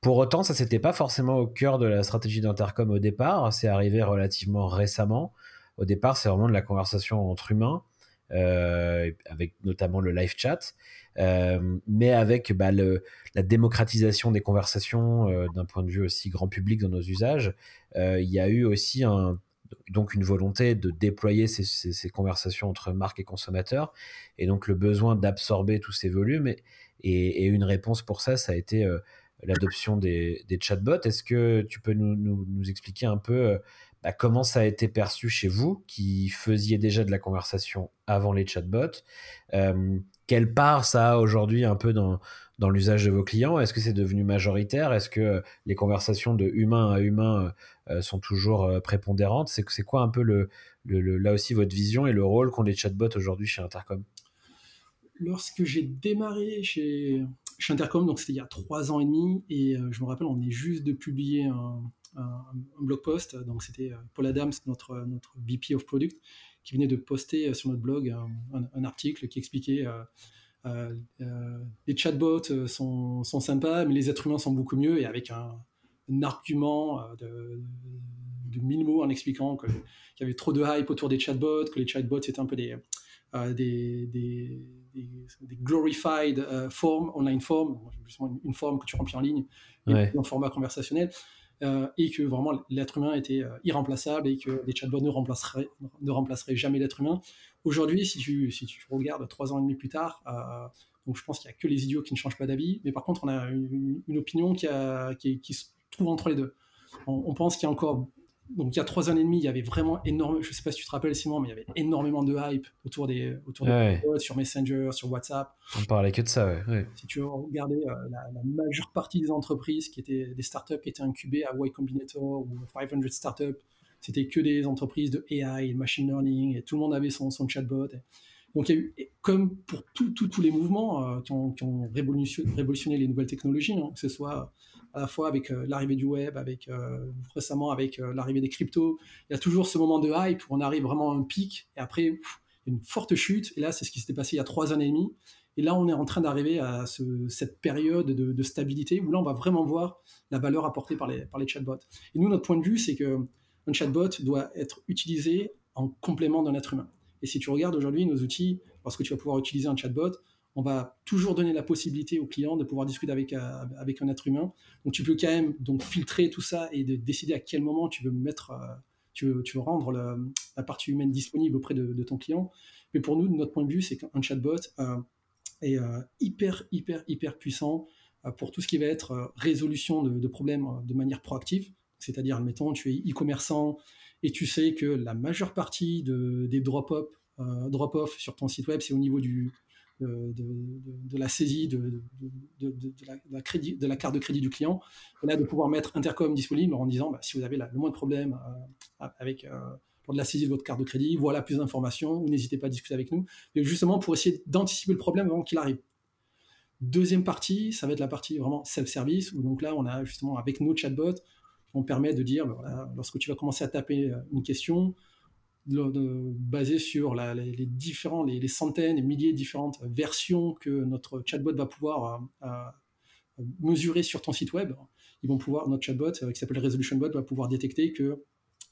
Pour autant, ça c'était pas forcément au cœur de la stratégie d'Intercom au départ. C'est arrivé relativement récemment. Au départ, c'est vraiment de la conversation entre humains, euh, avec notamment le live chat. Euh, mais avec bah, la démocratisation des conversations euh, d'un point de vue aussi grand public dans nos usages, euh, il y a eu aussi donc une volonté de déployer ces, conversations entre marques et consommateurs, et donc le besoin d'absorber tous ces volumes. Et, une réponse pour ça, ça a été l'adoption des, chatbots. Est-ce que tu peux nous, expliquer un peu bah, comment ça a été perçu chez vous, qui faisiez déjà de la conversation avant les chatbots? Quelle part ça a aujourd'hui un peu dans, l'usage de vos clients? Est-ce que c'est devenu majoritaire? Est-ce que les conversations de humain à humain euh, sont toujours euh, prépondérantes? C'est quoi un peu le, là aussi votre vision et le rôle qu'ont les chatbots aujourd'hui chez Intercom? Lorsque j'ai démarré chez, chez Intercom, donc c'était il y a trois ans et demi, et euh, je me rappelle, on est juste de publier un, blog post, donc c'était Paul Adams, notre, notre VP of Product, qui venait de poster euh, sur notre blog un, article qui expliquait euh, euh, les chatbots sont, sont, sympas, mais les êtres humains sont beaucoup mieux, et avec un, argument de, de, mille mots en expliquant qu'il y avait trop de hype autour des chatbots, que les chatbots étaient un peu des, des, des, des, glorified forms, online forms, une, forme que tu remplis en ligne, en format conversationnel. Euh, et que vraiment l'être humain était euh, irremplaçable et que les chatbots ne remplaceraient, jamais l'être humain. Aujourd'hui, si tu, si tu regardes trois ans et demi plus tard, euh, donc je pense qu'il n'y a que les idiots qui ne changent pas d'avis, mais par contre, on a une, opinion qui, se trouve entre les deux. On pense qu'il y a encore donc il y a trois ans et demi, il y avait vraiment énormément, je sais pas si tu te rappelles Simon, mais il y avait énormément de hype autour des autour des sur Messenger, sur WhatsApp. On parlait que de ça, ouais. Si tu regardais euh, la, majeure partie des entreprises qui étaient des startups qui étaient incubées à Y Combinator ou 500 Startups, c'était que des entreprises de AI, machine learning, et tout le monde avait son, son chatbot. Donc il y a eu, comme pour tous les mouvements euh, qui, ont, révolutionné, les nouvelles technologies, hein, que ce soit à la fois avec euh, l'arrivée du web, avec euh, récemment avec l'arrivée des cryptos. Il y a toujours ce moment de hype où on arrive vraiment à un pic et après une forte chute. Et là, c'est ce qui s'était passé il y a trois années et demie. Et là, on est en train d'arriver à cette période de, stabilité où là, on va vraiment voir la valeur apportée par les, par les chatbots. Et nous, notre point de vue, c'est qu'un chatbot doit être utilisé en complément d'un être humain. Et si tu regardes aujourd'hui nos outils, lorsque tu vas pouvoir utiliser un chatbot, on va toujours donner la possibilité au client de pouvoir discuter avec, euh, avec un être humain. Donc tu peux quand même donc filtrer tout ça et de décider à quel moment tu veux mettre, euh, tu, veux, tu veux rendre la partie humaine disponible auprès de, ton client. Mais pour nous, de notre point de vue, c'est qu'un chatbot euh, est hyper, hyper, hyper puissant pour tout ce qui va être résolution de, problèmes de manière proactive. C'est-à-dire, admettons, tu es e-commerçant et tu sais que la majeure partie des drop-off drop sur ton site web, c'est au niveau du, de, la saisie de, la, carte de crédit du client, et là de pouvoir mettre Intercom disponible en disant bah, si vous avez le moins de problèmes euh, euh, pour de la saisie de votre carte de crédit, voilà plus d'informations, n'hésitez pas à discuter avec nous, mais justement pour essayer d'anticiper le problème avant qu'il arrive. Deuxième partie, ça va être la partie vraiment self-service, où donc là on a justement avec nos chatbots, on permet de dire, bah, lorsque tu vas commencer à taper euh, une question, de, basé sur les, différents, les, centaines et milliers de différentes versions que notre chatbot va pouvoir euh, euh, mesurer sur ton site web. Ils vont pouvoir, notre chatbot, euh, qui s'appelle Resolution Bot, va pouvoir détecter que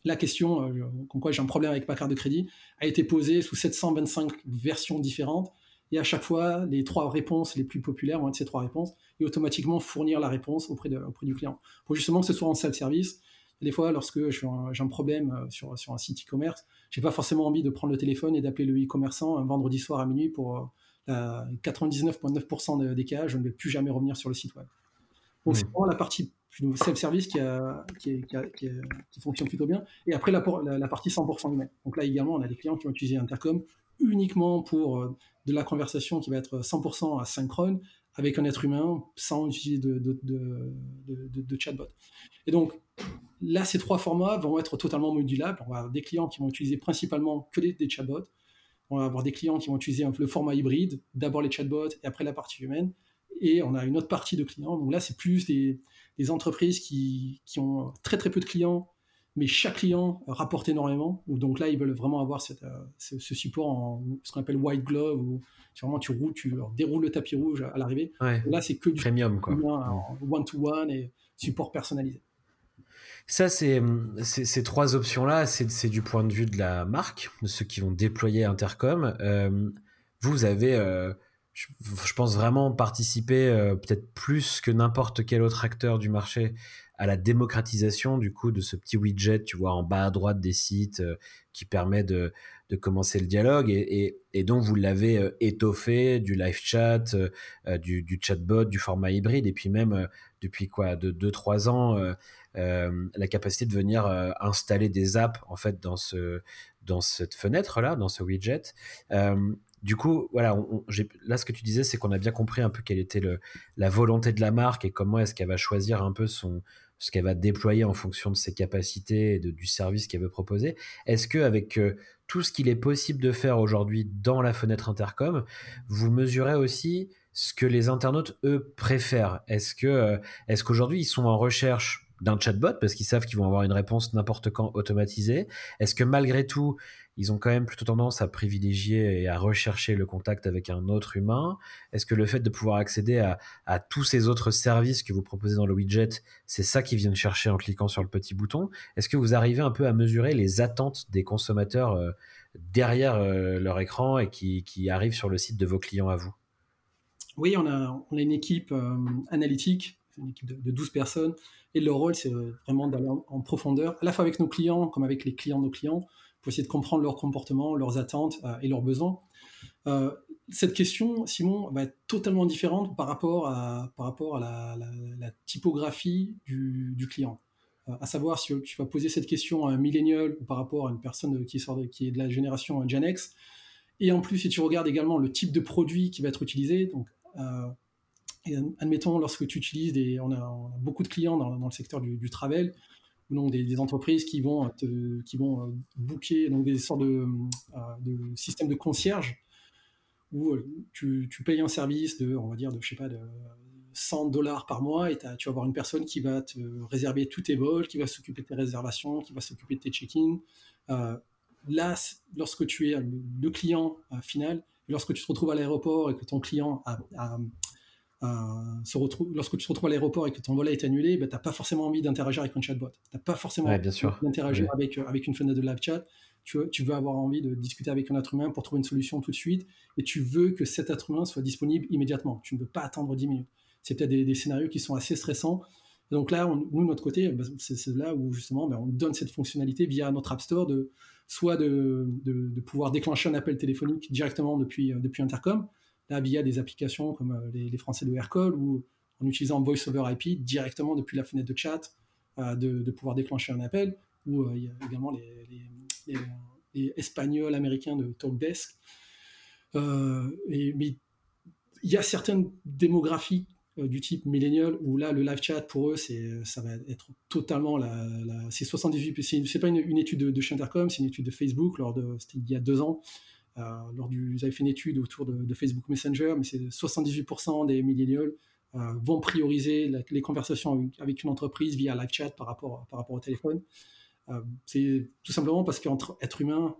la question, comme quoi j'ai un problème avec ma carte de crédit, a été posée sous 725 versions différentes. Et à chaque fois, les trois réponses les plus populaires vont être ces trois réponses et automatiquement fournir la réponse auprès, de, auprès du client. Pour justement que ce soit en self-service, des fois, lorsque j'ai un, problème euh, sur, sur un site e-commerce, j'ai pas forcément envie de prendre le téléphone et d'appeler le e-commerçant un vendredi soir à minuit pour 99,9% euh, des cas, je ne vais plus jamais revenir sur le site web. Donc c'est vraiment la partie self-service qui, qui, qui, fonctionne plutôt bien. Et après, la, la, partie 100% humaine. Donc là également, on a des clients qui vont utiliser Intercom uniquement pour euh, de la conversation qui va être 100% asynchrone avec un être humain sans utiliser de, chatbot. Et donc, là, ces trois formats vont être totalement modulables. On va avoir des clients qui vont utiliser principalement que des, chatbots. On va avoir des clients qui vont utiliser le format hybride, d'abord les chatbots et après la partie humaine. Et on a une autre partie de clients. Donc là, c'est plus des, entreprises qui, qui, ont très très peu de clients, mais chaque client rapporte énormément. Donc là, ils veulent vraiment avoir ce, support en ce qu'on appelle white glove, où vraiment tu roules, tu leur déroules le tapis rouge à l'arrivée. Là, c'est que du premium, quoi. One-to-one et support personnalisé. Ça, c'est ces trois options-là, c'est du point de vue de la marque, de ceux qui vont déployer Intercom. Euh, vous avez, euh, je, pense vraiment participer euh, peut-être plus que n'importe quel autre acteur du marché à la démocratisation du coup de ce petit widget, tu vois, en bas à droite des sites qui permet de, de, commencer le dialogue et, et, donc vous l'avez étoffé du live chat, du, du, chatbot, du format hybride et puis même depuis quoi, de 2-3 ans euh, la capacité de venir euh, installer des apps en fait dans ce dans cette fenêtre là, dans ce widget. Euh, du coup, voilà, là ce que tu disais, c'est qu'on a bien compris un peu quelle était le, la volonté de la marque et comment est-ce qu'elle va choisir un peu son, ce qu'elle va déployer en fonction de ses capacités et du service qu'elle veut proposer. Est-ce que avec tout ce qu'il est possible de faire aujourd'hui dans la fenêtre intercom, vous mesurez aussi ce que les internautes eux préfèrent? Est-ce que est-ce qu'aujourd'hui ils sont en recherche d'un chatbot parce qu'ils savent qu'ils vont avoir une réponse n'importe quand automatisée? Est-ce que malgré tout, ils ont quand même plutôt tendance à privilégier et à rechercher le contact avec un autre humain. Est-ce que le fait de pouvoir accéder à, tous ces autres services que vous proposez dans le widget, c'est ça qu'ils viennent chercher en cliquant sur le petit bouton? Est-ce que vous arrivez un peu à mesurer les attentes des consommateurs euh, derrière euh, leur écran et qui, arrivent sur le site de vos clients à vous? Oui, on a, une équipe euh, analytique, une équipe de, de 12 personnes et leur rôle, c'est vraiment d'aller en, profondeur, à la fois avec nos clients comme avec les clients de nos clients, pour essayer de comprendre leur comportement, leurs attentes euh, et leurs besoins. Euh, cette question, Simon, va être totalement différente par rapport à, par rapport à la, typographie du, client. Euh, à savoir, si tu vas poser cette question à un millénial ou par rapport à une personne qui, est de la génération Gen X, et en plus, si tu regardes également le type de produit qui va être utilisé, donc admettons, lorsque tu utilises des. On a, beaucoup de clients dans, le secteur du, travel, ou non, des, entreprises qui vont, qui vont euh, booker donc des sortes de, euh, de systèmes de concierge où euh, tu, payes un service de, on va dire, de, je sais pas, de 100 dollars par mois et tu vas avoir une personne qui va te réserver tous tes vols, qui va s'occuper de tes réservations, qui va s'occuper de tes check-in. là, lorsque tu es le, client final, lorsque tu te retrouves à l'aéroport et que ton client a, se retrouve, lorsque tu te retrouves à l'aéroport et que ton vol est annulé, ben, tu n'as pas forcément envie d'interagir avec un chatbot. Tu n'as pas forcément envie d'interagir avec, euh, avec une fenêtre de live chat. Tu, tu, veux avoir envie de discuter avec un être humain pour trouver une solution tout de suite et tu veux que cet être humain soit disponible immédiatement. Tu ne veux pas attendre 10 minutes. C'est peut-être des, scénarios qui sont assez stressants. donc là, nous, de notre côté, ben, c'est là où justement ben, on donne cette fonctionnalité via notre App Store de soit de, de, pouvoir déclencher un appel téléphonique directement depuis, euh, depuis Intercom, là via des applications comme euh, les, Français de Aircall ou en utilisant Voice over IP directement depuis la fenêtre de chat euh, de, pouvoir déclencher un appel ou euh, il y a également les, Espagnols américains de TalkDesk. et, mais il y a certaines démographies du type millennial où là le live chat pour eux c'est ça va être totalement la, c'est 78 c'est pas une, étude de, de c'est une étude de Facebook lors de il y a deux ans lors du, vous avez fait une étude autour de, Facebook Messenger, mais c'est 78% des millennials euh, vont prioriser les conversations avec, une entreprise via live chat par rapport, par rapport au téléphone. Euh, c'est tout simplement parce qu'entre êtres humains,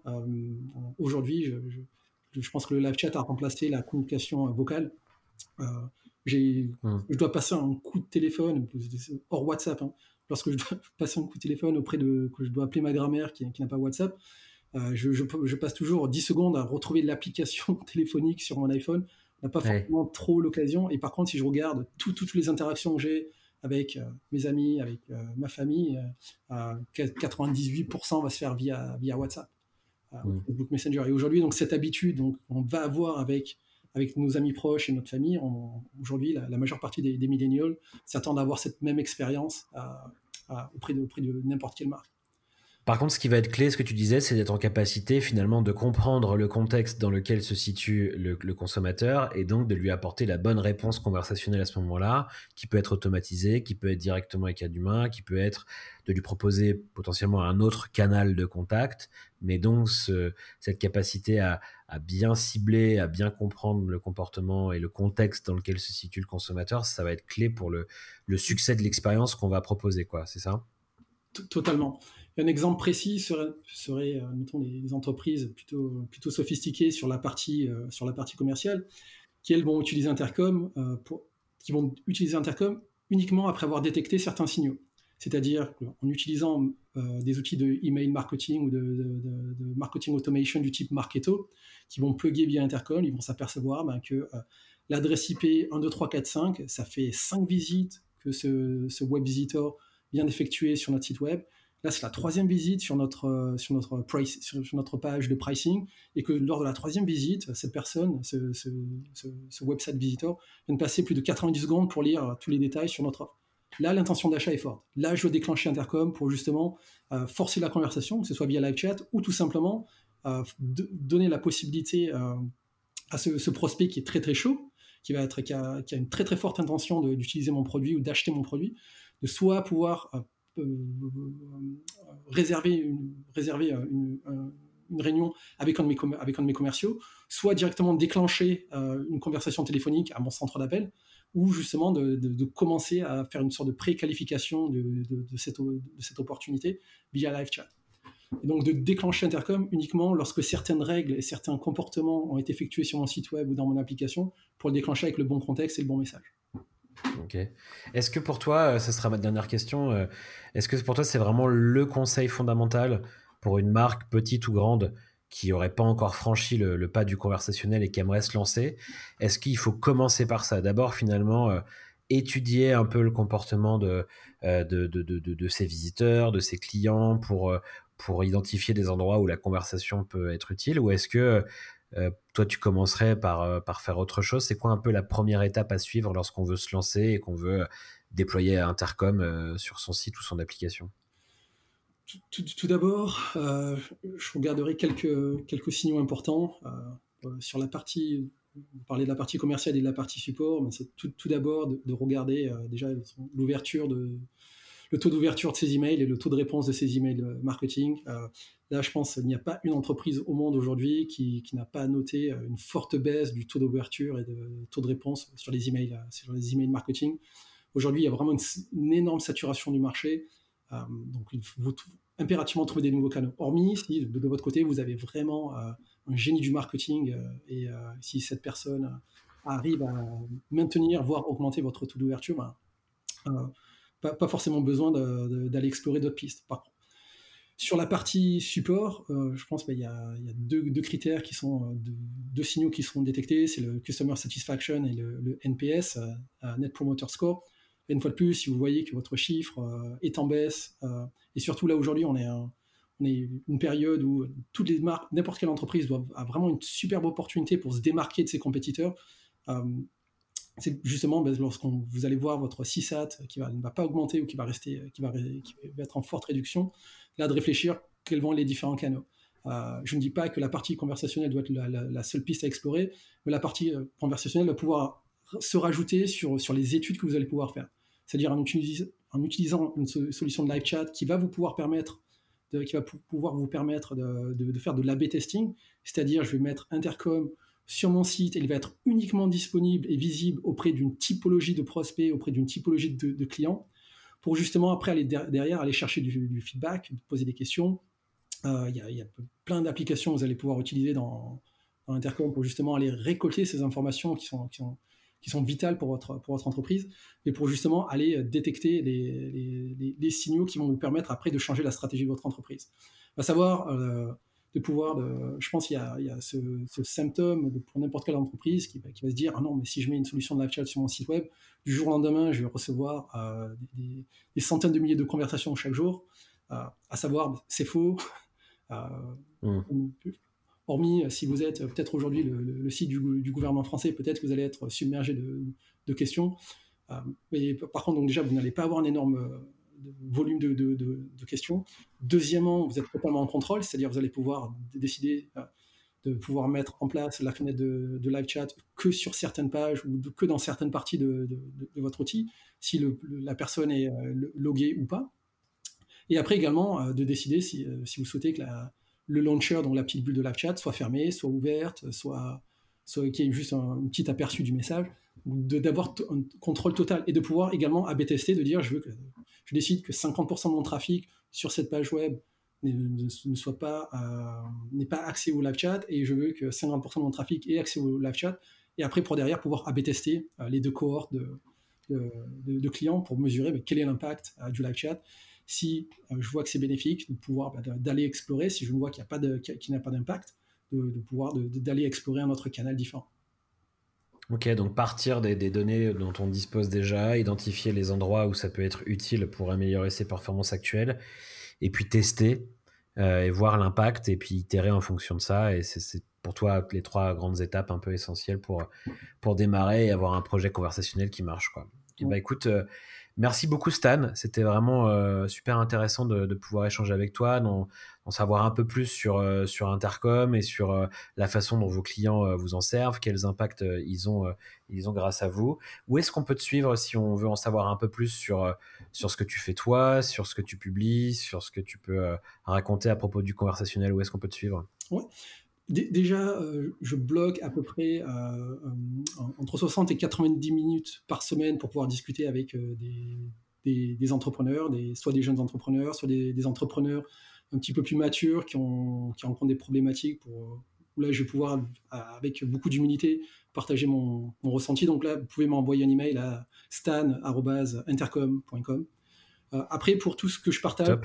aujourd'hui, je, je, pense que le live chat a remplacé la communication vocale. Mmh. Je dois passer un coup de téléphone, hors WhatsApp, hein. lorsque je dois passer un coup de téléphone auprès de, que je dois appeler ma grand-mère qui, qui n'a pas WhatsApp, euh, je, passe toujours 10 secondes à retrouver l'application téléphonique sur mon iPhone. On n'a pas forcément trop l'occasion. Et par contre, si je regarde toutes les interactions que j'ai avec euh, mes amis, avec euh, ma famille, 98% va se faire via, via WhatsApp, mmh. Facebook Messenger. Et aujourd'hui, donc cette habitude, donc on va avoir avec avec nos amis proches et notre famille. Aujourd'hui, la, majeure partie des, des millennials s'attendent à avoir cette même expérience auprès de, auprès de n'importe quelle marque. Par contre, ce qui va être clé, ce que tu disais, c'est d'être en capacité finalement de comprendre le contexte dans lequel se situe le, consommateur et donc de lui apporter la bonne réponse conversationnelle à ce moment-là, qui peut être automatisée, qui peut être directement avec un humain, qui peut être de lui proposer potentiellement un autre canal de contact, mais donc cette capacité à, bien cibler, à bien comprendre le comportement et le contexte dans lequel se situe le consommateur, ça va être clé pour le, le succès de l'expérience qu'on va proposer, quoi. C'est ça? Totalement. Un exemple précis serait, serait mettons, les entreprises plutôt, plutôt sophistiquées sur la partie, sur la partie commerciale, qui vont utiliser Intercom, pour, qui vont utiliser Intercom uniquement après avoir détecté certains signaux. C'est-à-dire en utilisant des outils de email marketing ou de, de, marketing automation du type Marketo, qui vont plugger via Intercom, ils vont s'apercevoir ben, que l'adresse IP 12345, ça fait 5 visites que ce, ce web visitor vient d'effectuer sur notre site web. Là, c'est la troisième visite sur notre, euh, sur, notre page de pricing, et que lors de la troisième visite, cette personne, ce, ce, website visitor, vient de passer plus de 90 secondes pour lire tous les détails sur notre offre. Là, l'intention d'achat est forte. Là, je veux déclencher Intercom pour justement euh, forcer la conversation, que ce soit via live chat ou tout simplement euh, donner la possibilité à ce, prospect qui est très très chaud, qui, va être, a, qui a une très très forte intention d'utiliser mon produit ou d'acheter mon produit, de soit pouvoir euh, euh, réserver, une, réserver euh, une, réunion avec un, de mes commerciaux, soit directement déclencher une conversation téléphonique à mon centre d'appel, ou justement de, de, commencer à faire une sorte de préqualification de, de, cette, de cette opportunité via live chat. Et donc de déclencher Intercom uniquement lorsque certaines règles et certains comportements ont été effectués sur mon site web ou dans mon application pour le déclencher avec le bon contexte et le bon message. Ok. Est-ce que pour toi, euh, ce sera ma dernière question, euh, est-ce que pour toi c'est vraiment le conseil fondamental pour une marque petite ou grande qui n'aurait pas encore franchi le, pas du conversationnel et qui aimerait se lancer? Est-ce qu'il faut commencer par ça? D'abord finalement euh, étudier un peu le comportement de, de, de, de, ses visiteurs, de ses clients pour, pour identifier des endroits où la conversation peut être utile Ou est-ce que toi, tu commencerais par, euh, par faire autre chose. C'est quoi un peu la première étape à suivre lorsqu'on veut se lancer et qu'on veut déployer Intercom euh, sur son site ou son application? Tout, d'abord, je regarderai quelques, quelques signaux importants sur la partie. Vous parlez de la partie commerciale et de la partie support, mais c'est tout, d'abord de, de, regarder déjà l'ouverture de, le taux d'ouverture de ces emails et le taux de réponse de ces emails marketing. Euh, là, je pense qu'il n'y a pas une entreprise au monde aujourd'hui qui, n'a pas noté euh, une forte baisse du taux d'ouverture et de taux de réponse sur les emails, euh, sur les emails marketing. Aujourd'hui, il y a vraiment une, énorme saturation du marché. donc, il faut impérativement trouver des nouveaux canaux. Hormis si de, votre côté, vous avez vraiment un génie du marketing et si cette personne arrive à maintenir, voire augmenter votre taux d'ouverture, ben, pas, forcément besoin d'aller explorer d'autres pistes. Par contre, sur la partie support, euh, je pense qu'il y, a, deux, critères qui sont euh, deux, signaux qui seront détectés, c'est le Customer Satisfaction et le, NPS, euh, Net Promoter Score. Et une fois de plus, si vous voyez que votre chiffre est en baisse, et surtout là aujourd'hui, on est, une période où toutes les marques, n'importe quelle entreprise a vraiment une superbe opportunité pour se démarquer de ses compétiteurs. C'est justement ben, lorsqu'on vous allez voir votre CSAT qui ne va pas augmenter ou qui va rester, qui va être en forte réduction, là de réfléchir quels vont les différents canaux. Euh, je ne dis pas que la partie conversationnelle doit être la, seule piste à explorer, mais la partie euh, conversationnelle va pouvoir se rajouter sur, sur les études que vous allez pouvoir faire. C'est-à-dire en, utilisant une solution de live chat qui va vous pouvoir permettre de, qui va pouvoir vous permettre de, de, faire de l'AB testing, c'est-à-dire je vais mettre Intercom sur mon site, il va être uniquement disponible et visible auprès d'une typologie de prospects, auprès d'une typologie de, clients, pour justement après aller derrière, aller chercher du, feedback, poser des questions. Euh, il y, a plein d'applications que vous allez pouvoir utiliser dans, Intercom pour justement aller récolter ces informations qui sont, qui sont, vitales pour votre, pour votre entreprise, et pour justement aller détecter les, signaux qui vont vous permettre après de changer la stratégie de votre entreprise. À savoir, euh, de pouvoir, de, je pense qu'il y a, ce, symptôme pour n'importe quelle entreprise qui, qui, va se dire ah non mais si je mets une solution de live chat sur mon site web, du jour au lendemain je vais recevoir euh, des, centaines de milliers de conversations chaque jour, euh, à savoir c'est faux. Euh, mmh. Hormis si vous êtes peut-être aujourd'hui le, site du, gouvernement français, peut-être que vous allez être submergé de, de questions. mais par contre donc déjà vous n'allez pas avoir un énorme volume de, questions. Deuxièmement, vous êtes totalement en contrôle, c'est-à-dire vous allez pouvoir décider euh, de pouvoir mettre en place la fenêtre de, live chat que sur certaines pages ou que dans certaines parties de, votre outil, si la personne est euh, loguée ou pas. Et après également euh, de décider si, vous souhaitez que le launcher, donc la petite bulle de live chat, soit fermée, soit ouverte, soit, soit qu'il y ait juste un, petit aperçu du message, d'avoir un contrôle total et de pouvoir également AB tester, de dire je veux que décide que 50% de mon trafic sur cette page web ne, soit pas n'est pas accès au live chat et je veux que 50% de mon trafic ait accès au live chat et après pour derrière pouvoir AB tester les deux cohortes de, de, clients pour mesurer quel est l'impact du live chat si je vois que c'est bénéfique de pouvoir bah, d'aller explorer si je vois qu'il n'y a pas de qui n'a pas d'impact de, pouvoir d'aller explorer un autre canal différent. Ok, donc partir des, données dont on dispose déjà, identifier les endroits où ça peut être utile pour améliorer ses performances actuelles, et puis tester euh, et voir l'impact, et puis itérer en fonction de ça. Et c'est pour toi les trois grandes étapes un peu essentielles pour, pour démarrer et avoir un projet conversationnel qui marche. Quoi. Et bah écoute, euh, Merci beaucoup Stan, c'était vraiment euh, super intéressant de, pouvoir échanger avec toi, d'en, savoir un peu plus sur, euh, sur Intercom et sur euh, la façon dont vos clients vous en servent, quels impacts ils, ont, ils ont grâce à vous. Où est-ce qu'on peut te suivre si on veut en savoir un peu plus sur, sur ce que tu fais toi, sur ce que tu publies, sur ce que tu peux raconter à propos du conversationnel? Où est-ce qu'on peut te suivre? Déjà, euh, je bloque à peu près euh, euh, entre 60 et 90 minutes par semaine pour pouvoir discuter avec des, entrepreneurs, des, soit des jeunes entrepreneurs, soit des, entrepreneurs un petit peu plus matures qui, ont, qui rencontrent des problématiques. Là, je vais pouvoir, avec beaucoup d'humilité, partager mon, ressenti. Donc là, vous pouvez m'envoyer un email à stan.intercom.com. après, pour tout ce que je partage,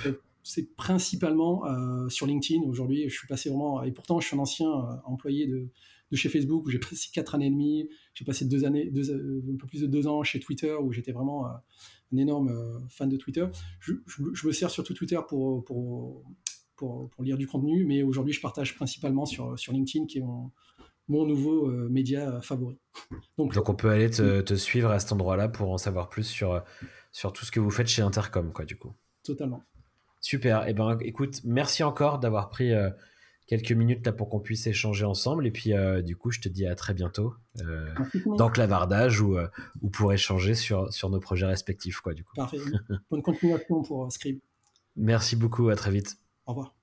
c'est principalement euh, sur LinkedIn. Aujourd'hui, je suis passé vraiment, et pourtant je suis un ancien euh, employé de, chez Facebook où j'ai passé quatre années et demie. J'ai passé deux années, deux, euh, un peu plus de deux ans chez Twitter où j'étais vraiment un énorme fan de Twitter. Je, me sers surtout Twitter pour, pour, pour, lire du contenu, mais aujourd'hui je partage principalement sur, sur LinkedIn qui est mon, mon nouveau média favori. Donc, Donc, on peut aller te, te, suivre à cet endroit-là pour en savoir plus sur, sur tout ce que vous faites chez Intercom, quoi, du coup. Totalement. Super. Eh ben, écoute, merci encore d'avoir pris euh, quelques minutes là pour qu'on puisse échanger ensemble. Et puis, euh, du coup, je te dis à très bientôt euh, dans Clavardage ou, ou pour échanger sur, sur nos projets respectifs. Quoi, du coup. Parfait. Bonne continuation pour Scribe. Merci beaucoup. À très vite. Au revoir.